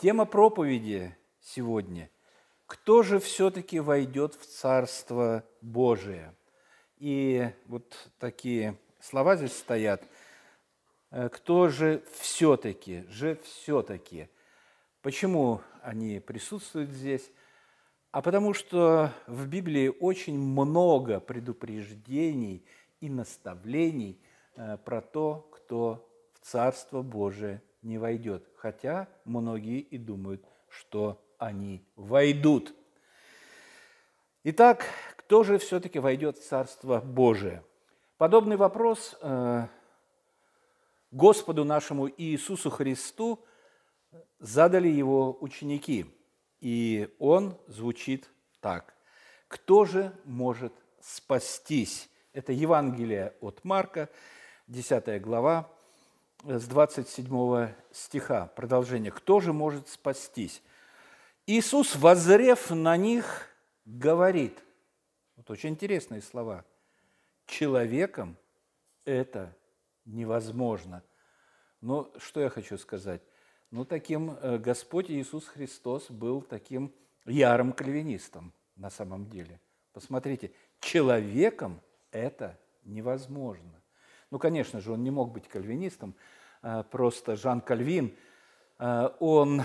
Тема проповеди сегодня – кто же все-таки войдет в Царство Божие? И вот такие слова здесь стоят. Э, кто же все-таки, же все-таки? Почему они присутствуют здесь? А потому что в Библии очень много предупреждений и наставлений э, про то, кто в Царство Божие не войдет. Хотя многие и думают, что они войдут. Итак, кто же все-таки войдет в Царство Божие? Подобный вопрос э, Господу нашему Иисусу Христу задали его ученики. И он звучит так. Кто же может спастись? Это Евангелие от Марка, 10 глава, с 27 стиха, продолжение. «Кто же может спастись?» Иисус, возрев на них, говорит, вот очень интересные слова, человеком это невозможно. Но что я хочу сказать? Ну, таким э, Господь Иисус Христос был таким ярым кальвинистом на самом деле. Посмотрите, человеком это невозможно. Ну, конечно же, он не мог быть кальвинистом, а, просто Жан Кальвин, а, он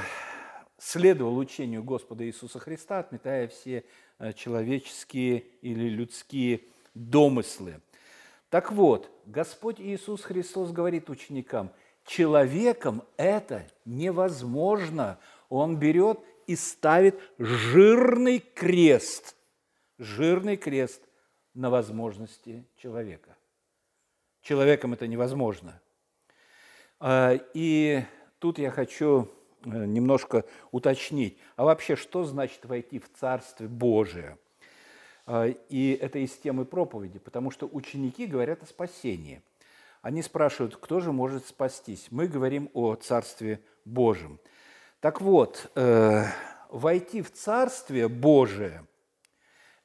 следовал учению Господа Иисуса Христа, отметая все а, человеческие или людские домыслы. Так вот, Господь Иисус Христос говорит ученикам, человеком это невозможно. Он берет и ставит жирный крест, жирный крест на возможности человека. Человеком это невозможно. А, и тут я хочу э, немножко уточнить, а вообще что значит войти в Царствие Божие? А, и это из темы проповеди, потому что ученики говорят о спасении. Они спрашивают, кто же может спастись? Мы говорим о Царстве Божьем. Так вот, э, войти в Царствие Божие –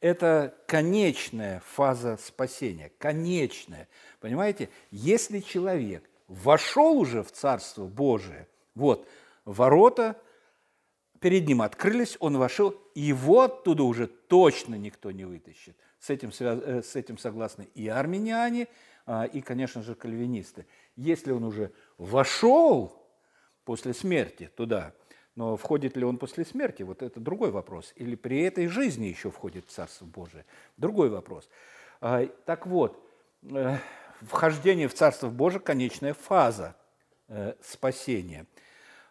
это конечная фаза спасения, конечная. Понимаете, если человек вошел уже в Царство Божие, вот, ворота перед ним открылись, он вошел, его оттуда уже точно никто не вытащит. С этим, э, с этим согласны и армяне, а, и, конечно же, кальвинисты. Если он уже вошел после смерти туда, но входит ли он после смерти, вот это другой вопрос. Или при этой жизни еще входит в Царство Божие, другой вопрос. А, так вот, э, вхождение в Царство Божие – конечная фаза э, спасения.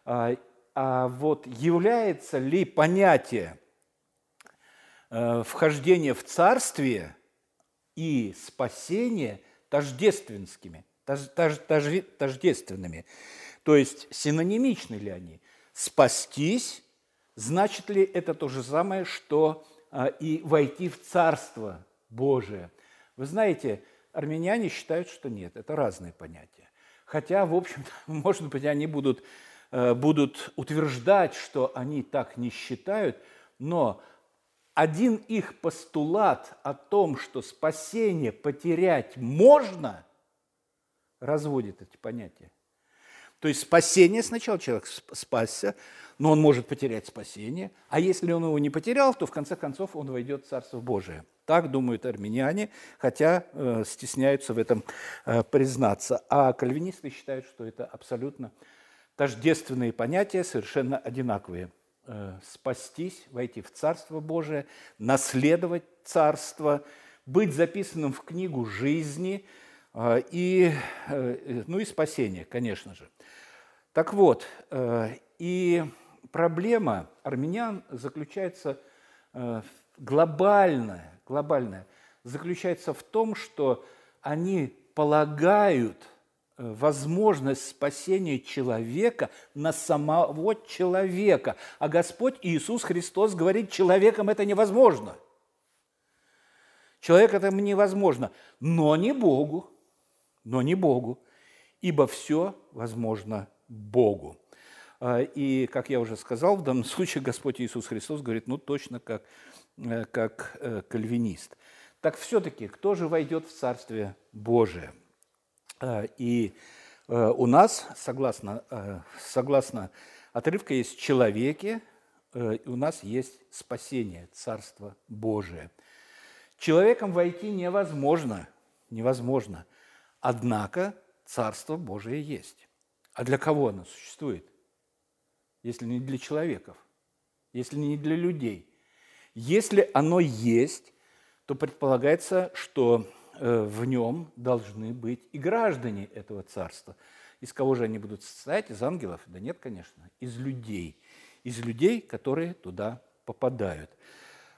А, а вот является ли понятие э, вхождения в Царствие и спасение тождественными, тождественными? То есть синонимичны ли они? Спастись, значит ли это то же самое, что а, и войти в Царство Божие? Вы знаете, армяне считают, что нет, это разные понятия. Хотя, в общем может быть, они будут, э, будут утверждать, что они так не считают, но один их постулат о том, что спасение потерять можно, разводит эти понятия. То есть спасение сначала человек спасся, но он может потерять спасение, а если он его не потерял, то в конце концов он войдет в Царство Божие. Так думают армяне, хотя э, стесняются в этом э, признаться. А кальвинисты считают, что это абсолютно тождественные понятия, совершенно одинаковые. Э, спастись, войти в Царство Божие, наследовать Царство, быть записанным в книгу жизни и, э, ну и спасение, конечно же. Так вот, э, и проблема армян заключается э, глобальная, глобальная, заключается в том, что они полагают э, возможность спасения человека на самого человека. А Господь Иисус Христос говорит, человеком это невозможно. Человек это невозможно, но не Богу, но не Богу, ибо все возможно Богу. А, и, как я уже сказал, в данном случае Господь Иисус Христос говорит, ну, точно как, э, как э, кальвинист. Так все-таки, кто же войдет в Царствие Божие? А, и э, у нас, согласно, согласно отрывка есть в человеке, э, и у нас есть спасение, Царство Божие. Человеком войти невозможно, невозможно. Однако Царство Божие есть. А для кого оно существует? Если не для человеков, если не для людей. Если оно есть, то предполагается, что э, в нем должны быть и граждане этого царства. Из кого же они будут состоять? Из ангелов? Да нет, конечно, из людей. Из людей, которые туда попадают.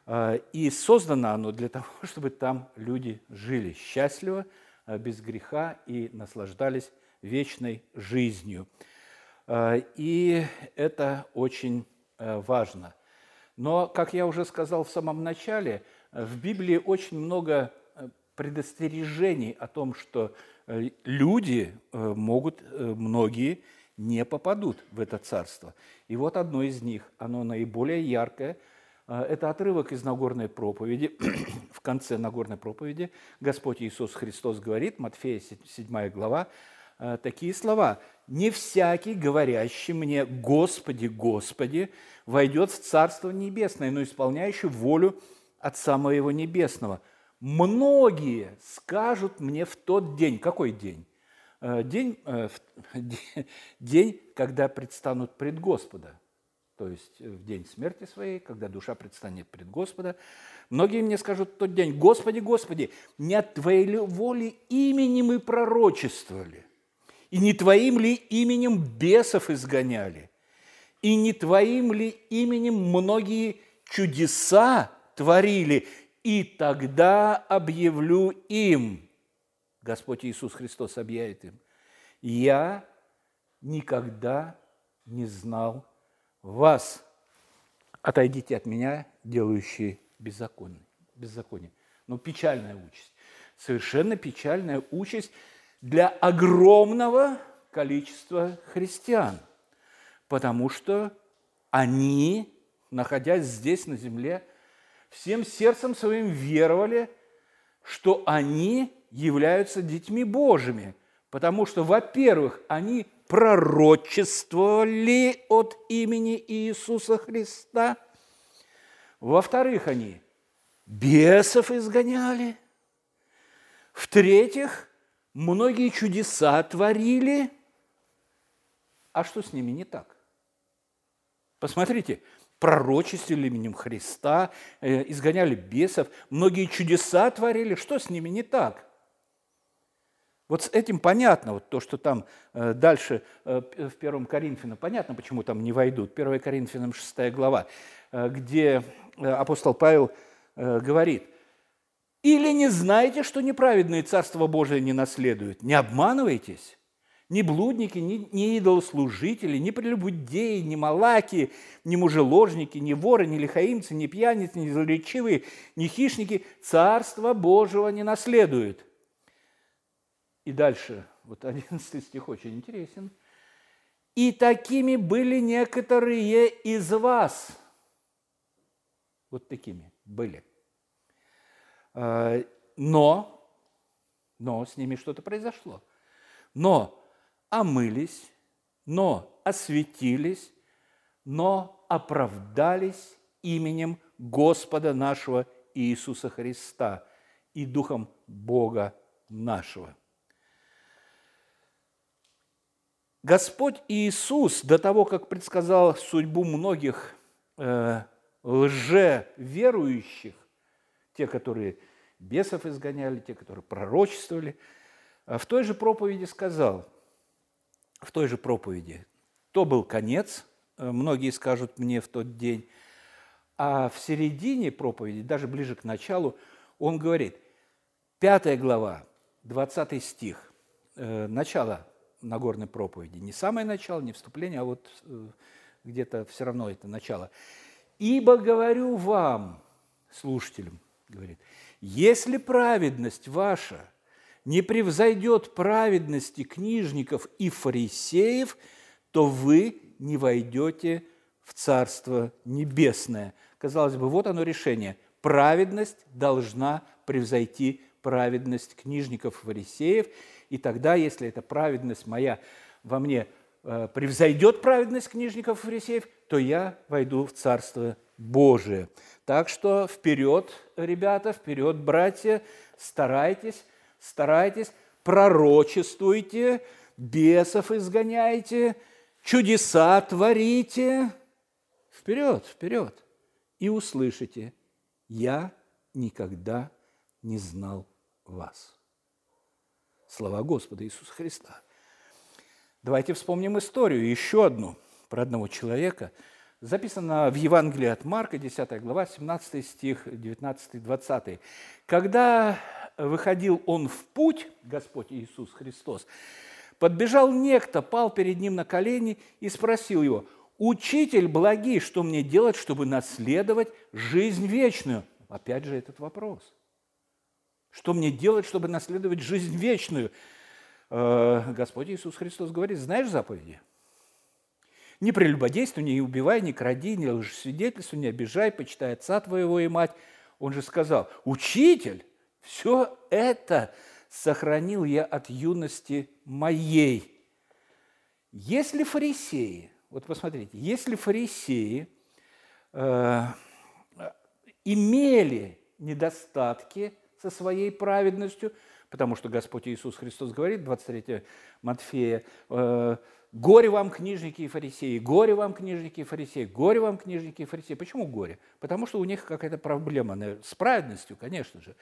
А, и создано оно для того, чтобы там люди жили счастливо, без греха и наслаждались вечной жизнью. А, и это очень важно. Но, как я уже сказал в самом начале, в Библии очень много э, предостережений о том, что э, люди э, могут, многие, не попадут в это царство. И вот одно из них, оно наиболее яркое, это отрывок из Нагорной проповеди. В конце Нагорной проповеди Господь Иисус Христос говорит, Матфея 7 глава, такие слова. «Не всякий, говорящий мне, Господи, Господи, войдет в Царство Небесное, но исполняющий волю Отца Моего Небесного. Многие скажут мне в тот день, какой день? Э, день, э, день, когда предстанут пред Господа, то есть э, в день смерти своей, когда душа предстанет пред Господа. Многие мне скажут в тот день, Господи, Господи, не от Твоей ли воли имени мы пророчествовали, и не Твоим ли именем бесов изгоняли, и не Твоим ли именем многие чудеса творили, и тогда объявлю им, Господь Иисус Христос объявит им, я никогда не знал вас. Отойдите от меня, делающие беззаконие. беззаконие. Ну, печальная участь. Совершенно печальная участь для огромного количества христиан – потому что они, находясь здесь на земле, всем сердцем своим веровали, что они являются детьми Божьими, потому что, во-первых, они пророчествовали от имени Иисуса Христа, во-вторых, они бесов изгоняли, в-третьих, многие чудеса творили. А что с ними не так? Посмотрите, пророчествовали именем Христа, э, изгоняли бесов, многие чудеса творили. Что с ними не так? Вот с этим понятно, вот то, что там э, дальше э, в Первом Коринфянам, понятно, почему там не войдут. 1 Коринфянам 6 глава, где апостол Павел говорит, «Или не знаете, что неправедные Царство Божие не наследуют? Не обманывайтесь, ни блудники, ни, ни идолослужители, ни прелюбодеи, ни малаки, ни мужеложники, ни воры, ни лихаимцы, ни пьяницы, ни злоречивые, ни хищники Царства Божьего не наследуют. И дальше, вот 11 стих очень интересен. «И такими были некоторые из вас». Вот такими были. А, но, но с ними что-то произошло. Но омылись, но осветились, но оправдались именем Господа нашего Иисуса Христа и Духом Бога нашего. Господь Иисус до того, как предсказал судьбу многих э, лжеверующих, те, которые бесов изгоняли, те, которые пророчествовали, э, в той же проповеди сказал – в той же проповеди. То был конец, э, многие скажут мне в тот день, а в середине проповеди, даже ближе к началу, он говорит, пятая глава, 20 стих, э, начало Нагорной проповеди, не самое начало, не вступление, а вот э, где-то все равно это начало. «Ибо говорю вам, слушателям, говорит, если праведность ваша – не превзойдет праведности книжников и фарисеев, то вы не войдете в Царство Небесное. Казалось бы, вот оно решение. Праведность должна превзойти праведность книжников и фарисеев, и тогда, если эта праведность моя во мне э, превзойдет праведность книжников и фарисеев, то я войду в Царство Божие. Так что вперед, ребята, вперед, братья, старайтесь, старайтесь, пророчествуйте, бесов изгоняйте, чудеса творите. Вперед, вперед. И услышите, я никогда не знал вас. Слова Господа Иисуса Христа. Давайте вспомним историю, еще одну, про одного человека. Записано в Евангелии от Марка, 10 глава, 17 стих, 19-20. Когда выходил он в путь, Господь Иисус Христос, подбежал некто, пал перед ним на колени и спросил его, «Учитель благий, что мне делать, чтобы наследовать жизнь вечную?» Опять же этот вопрос. Что мне делать, чтобы наследовать жизнь вечную? Э, Господь Иисус Христос говорит, знаешь заповеди? Не прелюбодействуй, не убивай, не кради, не лжесвидетельствуй, не обижай, почитай отца твоего и мать. Он же сказал, учитель, все это сохранил я от юности моей. Если фарисеи, вот посмотрите, если фарисеи э, имели недостатки со своей праведностью, потому что Господь Иисус Христос говорит, 23 Матфея, э, «Горе вам, книжники и фарисеи, горе вам, книжники и фарисеи, горе вам, книжники и фарисеи». Почему горе? Потому что у них какая-то проблема с праведностью, конечно же.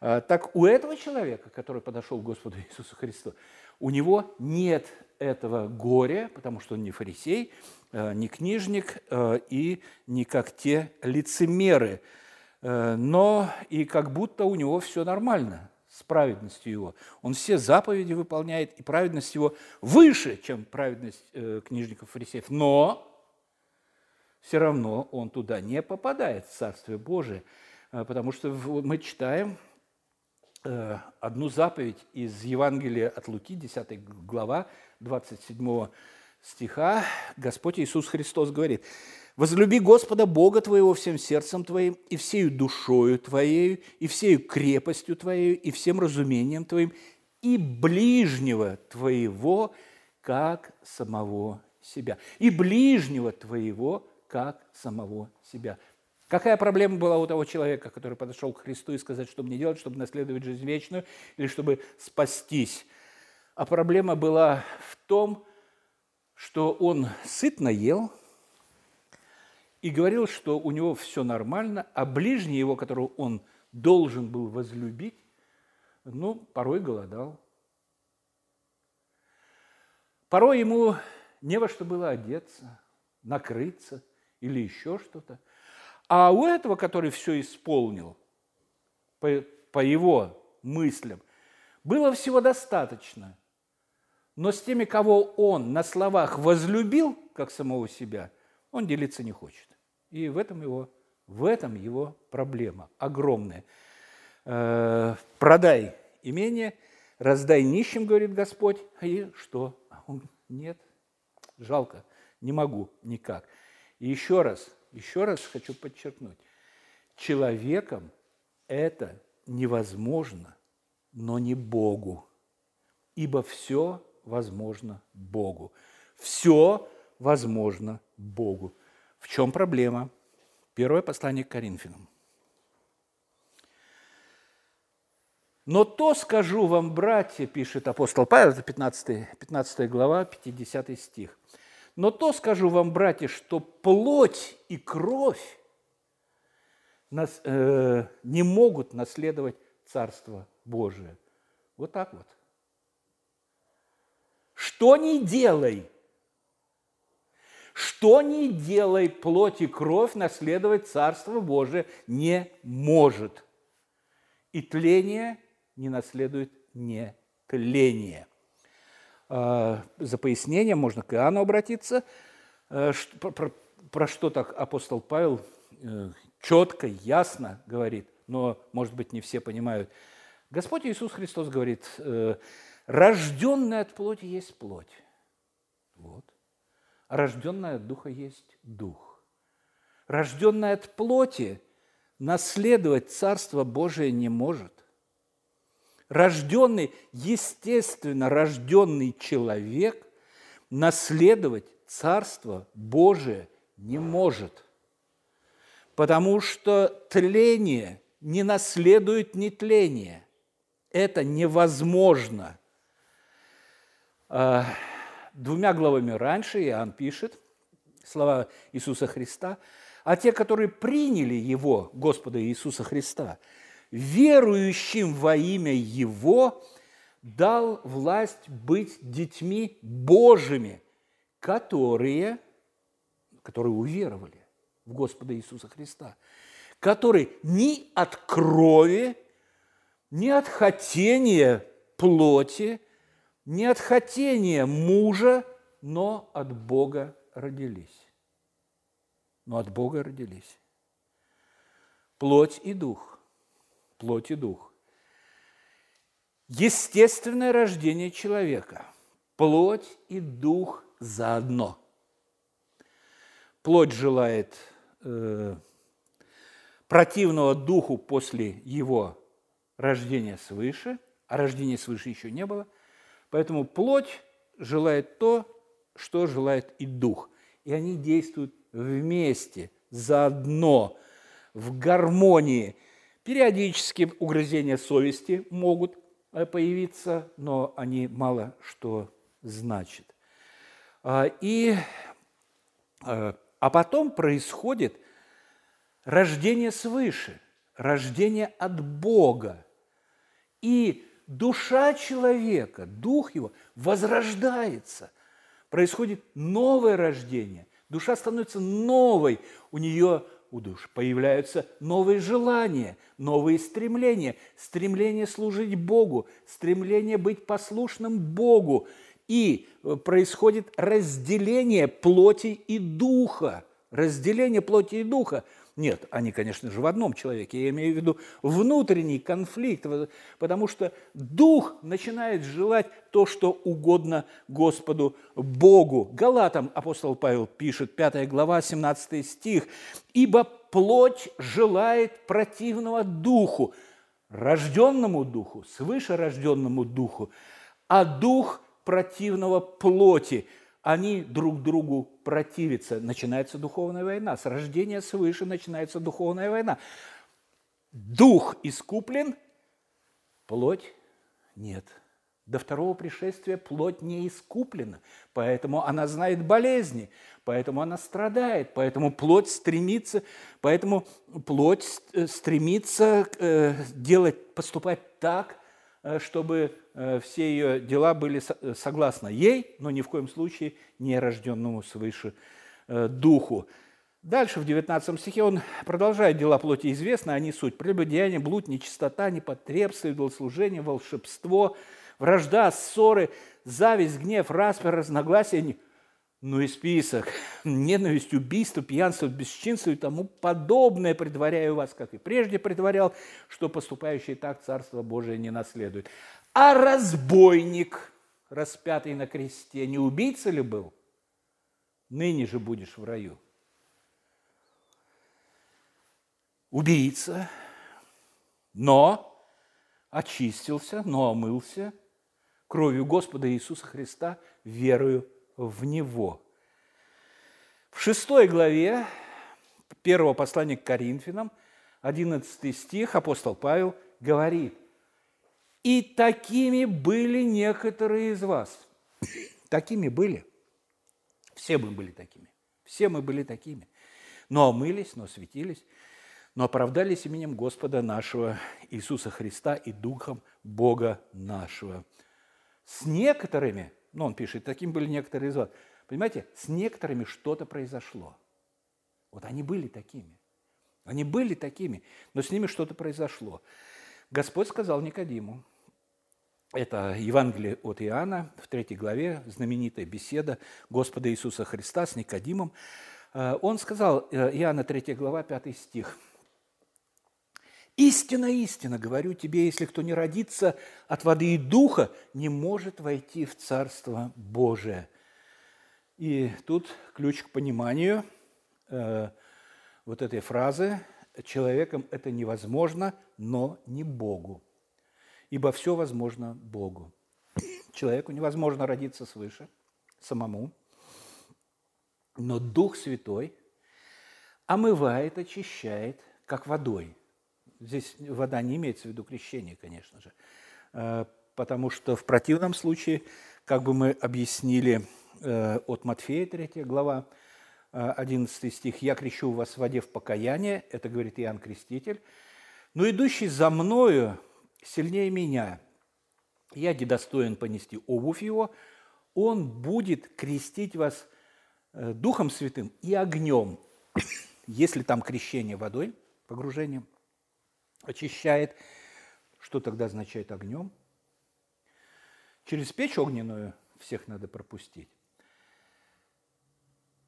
А, так у этого человека, который подошел к Господу Иисусу Христу, у него нет этого горя, потому что он не фарисей, а, не книжник а, и не как те лицемеры. Но и как будто у него все нормально с праведностью его. Он все заповеди выполняет, и праведность его выше, чем праведность э, книжников фарисеев. Но все равно он туда не попадает, в Царствие Божие, потому что мы читаем Э, одну заповедь из Евангелия от Луки, 10 глава, 27 стиха, Господь Иисус Христос говорит, «Возлюби Господа Бога твоего всем сердцем твоим, и всею душою твоею, и всею крепостью твоею, и всем разумением твоим, и ближнего твоего, как самого себя». И ближнего твоего, как самого себя. Какая проблема была у того человека, который подошел к Христу и сказать, что мне делать, чтобы наследовать жизнь вечную или чтобы спастись? А проблема была в том, что он сытно ел и говорил, что у него все нормально, а ближний его, которого он должен был возлюбить, ну, порой голодал. Порой ему не во что было одеться, накрыться или еще что-то – а у этого, который все исполнил, по, по его мыслям, было всего достаточно. Но с теми, кого он на словах возлюбил, как самого себя, он делиться не хочет. И в этом его, в этом его проблема огромная. Э, продай имение, раздай нищим, говорит Господь. И что? А нет, жалко, не могу никак. И еще раз, еще раз хочу подчеркнуть, человеком это невозможно, но не Богу, ибо все возможно Богу. Все возможно Богу. В чем проблема? Первое послание к Коринфянам. Но то скажу вам, братья, пишет апостол Павел, это 15, 15 глава, 50 стих. Но то скажу вам, братья, что плоть и кровь нас, э, не могут наследовать Царство Божие. Вот так вот. Что не делай, что не делай, плоть и кровь наследовать Царство Божие не может. И тление не наследует не тление. А, за пояснением можно к Иоанну обратиться. Э, про, что так апостол Павел э, четко, ясно говорит, но, может быть, не все понимают. Господь Иисус Христос говорит, рожденный от плоти есть плоть. Вот. Рожденный от духа есть дух. Рожденный от плоти наследовать Царство Божие не может рожденный, естественно рожденный человек наследовать Царство Божие не может, потому что тление не наследует нетление. Это невозможно. А, двумя главами раньше Иоанн пишет слова Иисуса Христа, а те, которые приняли Его, Господа Иисуса Христа, верующим во имя Его дал власть быть детьми Божьими, которые, которые уверовали в Господа Иисуса Христа, которые ни от крови, ни от хотения плоти, ни от хотения мужа, но от Бога родились. Но от Бога родились. Плоть и дух. Плоть и дух. Естественное рождение человека. Плоть и дух заодно. Плоть желает э, противного духу после его рождения свыше, а рождения свыше еще не было. Поэтому плоть желает то, что желает и дух. И они действуют вместе, заодно, в гармонии. Периодически угрызения совести могут Э, появиться, но они мало что значат. А, и, э, а потом происходит рождение свыше, рождение от Бога. И душа человека, дух его возрождается. Происходит новое рождение. Душа становится новой. У нее у душ появляются новые желания, новые стремления, стремление служить Богу, стремление быть послушным Богу. И э, происходит разделение плоти и духа. Разделение плоти и духа – нет, они, конечно же, в одном человеке. Я имею в виду внутренний конфликт, потому что дух начинает желать то, что угодно Господу Богу. Галатам апостол Павел пишет, 5 глава, 17 стих. «Ибо плоть желает противного духу, рожденному духу, свыше рожденному духу, а дух противного плоти – они друг другу противятся. Начинается духовная война. С рождения свыше начинается духовная война. Дух искуплен, плоть нет. До второго пришествия плоть не искуплена, поэтому она знает болезни, поэтому она страдает, поэтому плоть стремится, поэтому плоть стремится э, делать, поступать так, Э, чтобы э, все ее дела были э, согласно ей, но ни в коем случае не рожденному свыше духу. Дальше в 19 стихе он продолжает дела плоти известны, они суть прелюбодеяние, блуд, нечистота, непотребство, идолослужение, волшебство, вражда, ссоры, зависть, гнев, распри, разногласия, ну и список. Ненависть, убийство, пьянство, бесчинство и тому подобное предваряю вас, как и прежде предварял, что поступающий так Царство Божие не наследует. А разбойник, распятый на кресте, не убийца ли был? Ныне же будешь в раю. Убийца, но очистился, но омылся кровью Господа Иисуса Христа, верою в Него. В шестой главе первого послания к Коринфянам, 11 стих, апостол Павел говорит, «И такими были некоторые из вас». Такими были. Все мы были такими. Все мы были такими. Но омылись, но светились, но оправдались именем Господа нашего Иисуса Христа и Духом Бога нашего. С некоторыми – ну, он пишет, таким были некоторые из вас. Понимаете, с некоторыми что-то произошло. Вот они были такими. Они были такими, но с ними что-то произошло. Господь сказал Никодиму, это Евангелие от Иоанна, в третьей главе, знаменитая беседа Господа Иисуса Христа с Никодимом. Э, он сказал, э, Иоанна 3 глава, 5 стих, Истина, истина, говорю тебе, если кто не родится от воды и духа, не может войти в Царство Божие. И тут ключ к пониманию э, вот этой фразы «человеком это невозможно, но не Богу». Ибо все возможно Богу. Человеку невозможно родиться свыше, самому, но Дух Святой омывает, очищает, как водой. Здесь вода не имеется в виду крещение, конечно же, э, потому что в противном случае, как бы мы объяснили э, от Матфея 3 глава, 11 стих, «Я крещу вас в воде в покаяние», это говорит Иоанн Креститель, «но идущий за мною сильнее меня, я недостоин понести обувь его, он будет крестить вас э, Духом Святым и огнем». Если там крещение водой, погружением, очищает, что тогда означает огнем? Через печь огненную всех надо пропустить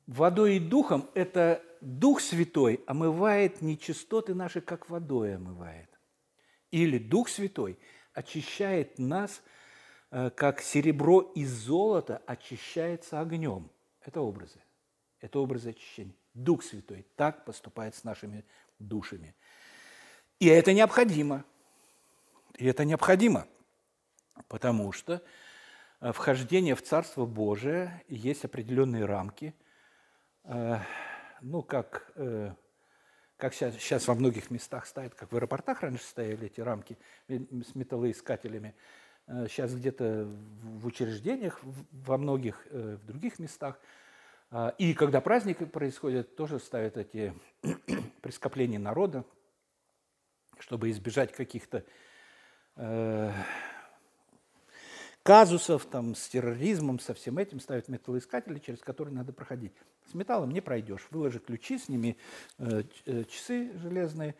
водой и духом – это Дух Святой омывает нечистоты наши, как водой омывает. Или Дух Святой очищает нас, э, как серебро и золото очищается огнем. Это образы. Это образы очищения. Дух Святой так поступает с нашими душами. И это необходимо. И это необходимо, потому что э, вхождение в Царство Божие есть определенные рамки – Э, ну, как, э, как сейчас, сейчас во многих местах стоят, как в аэропортах раньше стояли эти рамки с металлоискателями, сейчас где-то в учреждениях, во многих в других местах. И когда праздники происходят, тоже ставят эти прескопления народа, чтобы избежать каких-то казусов там, с терроризмом, со всем этим, ставят металлоискатели, через которые надо проходить. С металлом не пройдешь. Выложи ключи, сними э, э, часы железные,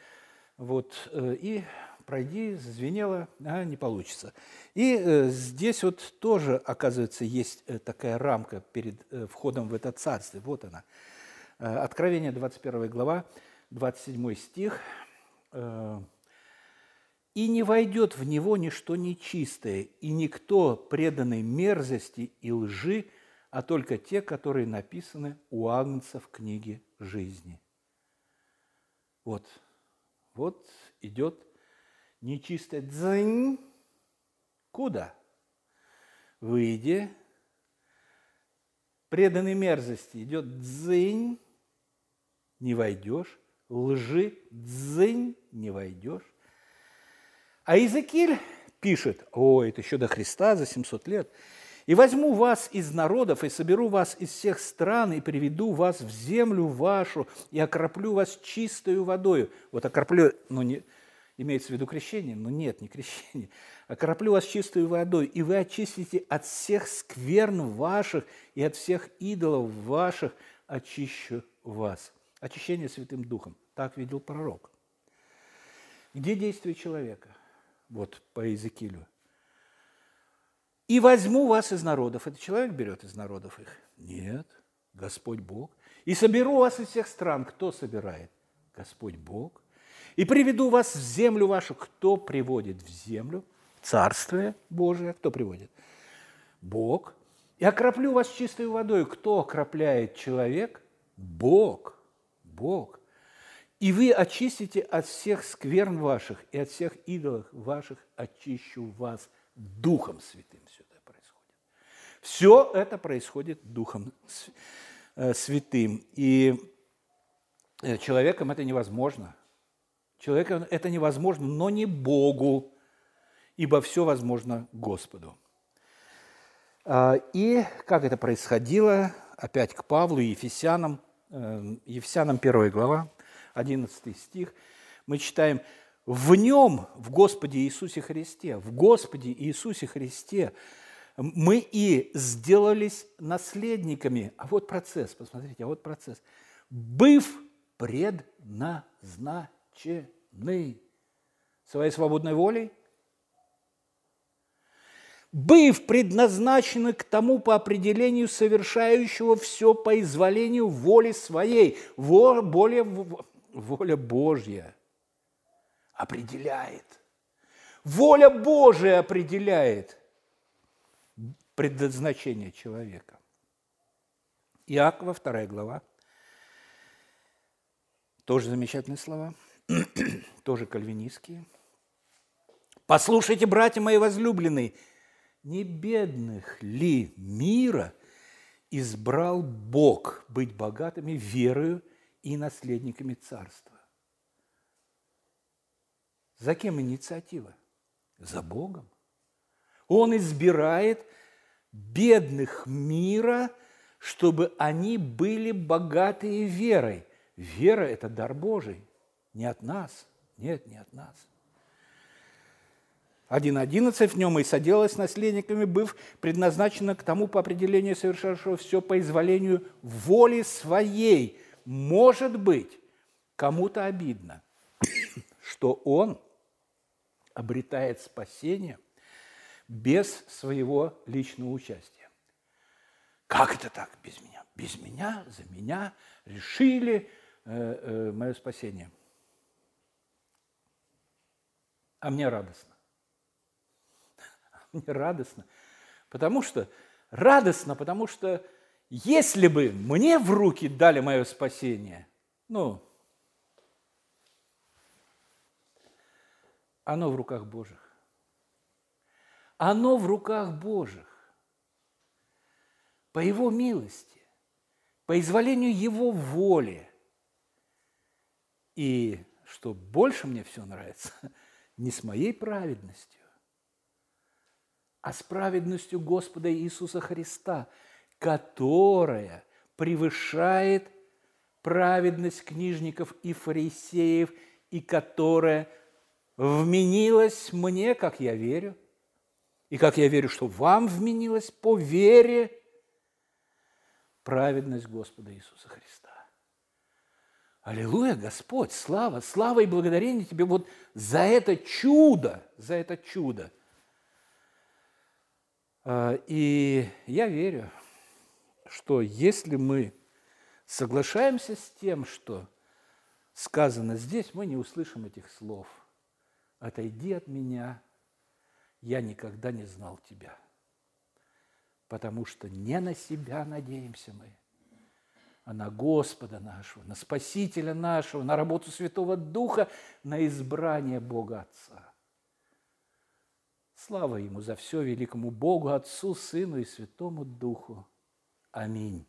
вот, э, и пройди, звенело, а не получится. И э, здесь вот тоже, оказывается, есть э, такая рамка перед э, входом в это царство. Вот она. Э, Откровение, 21 глава, 27 стих. Э, и не войдет в него ничто нечистое, и никто преданный мерзости и лжи, а только те, которые написаны у Агнца в книге жизни. Вот, вот идет нечистое дзынь. Куда? Выйди. Преданный мерзости идет дзынь, не войдешь. Лжи дзынь, не войдешь. А Иезекииль пишет, о, это еще до Христа, за 700 лет, «И возьму вас из народов, и соберу вас из всех стран, и приведу вас в землю вашу, и окроплю вас чистою водою». Вот окроплю, ну, не, имеется в виду крещение, но нет, не крещение. «Окроплю вас чистою водой, и вы очистите от всех скверн ваших и от всех идолов ваших очищу вас». Очищение Святым Духом. Так видел пророк. Где действие человека? вот по Иезекиилю. «И возьму вас из народов». Это человек берет из народов их? Нет, Господь Бог. «И соберу вас из всех стран». Кто собирает? Господь Бог. «И приведу вас в землю вашу». Кто приводит в землю? Царствие Божие. Кто приводит? Бог. «И окроплю вас чистой водой». Кто окропляет человек? Бог. Бог. И вы очистите от всех скверн ваших и от всех идолов ваших очищу вас Духом Святым. Все это происходит. Все это происходит Духом э, Святым. И э, человеком это невозможно. Человеком это невозможно, но не Богу, ибо все возможно Господу. А, и как это происходило, опять к Павлу и Ефесянам, э, Ефесянам 1 глава, 11 стих, мы читаем, в нем, в Господе Иисусе Христе, в Господе Иисусе Христе мы и сделались наследниками. А вот процесс, посмотрите, а вот процесс. Быв предназначены своей свободной волей, быв предназначены к тому по определению совершающего все по изволению воли своей, более воля Божья определяет. Воля Божия определяет предназначение человека. Иакова, вторая глава. Тоже замечательные слова, тоже кальвинистские. «Послушайте, братья мои возлюбленные, не бедных ли мира избрал Бог быть богатыми верою и наследниками царства. За кем инициатива? За Богом. Он избирает бедных мира, чтобы они были богатые верой. Вера – это дар Божий, не от нас. Нет, не от нас. 1.11 в нем и соделалось наследниками, быв предназначено к тому по определению совершавшего все по изволению воли своей. Может быть, кому-то обидно, что он обретает спасение без своего личного участия. Как это так без меня? Без меня, за меня решили э, э, мое спасение. А мне радостно. Мне радостно, потому что радостно, потому что если бы мне в руки дали мое спасение, ну, оно в руках Божьих. Оно в руках Божьих. По Его милости, по изволению Его воли. И что больше мне все нравится, не с моей праведностью, а с праведностью Господа Иисуса Христа, которая превышает праведность книжников и фарисеев, и которая вменилась мне, как я верю, и как я верю, что вам вменилась по вере праведность Господа Иисуса Христа. Аллилуйя, Господь, слава, слава и благодарение Тебе вот за это чудо, за это чудо – и я верю, что если мы соглашаемся с тем, что сказано здесь, мы не услышим этих слов. «Отойди от меня, я никогда не знал тебя». Потому что не на себя надеемся мы, а на Господа нашего, на Спасителя нашего, на работу Святого Духа, на избрание Бога Отца. Слава Ему за все великому Богу, Отцу, Сыну и Святому Духу. Аминь.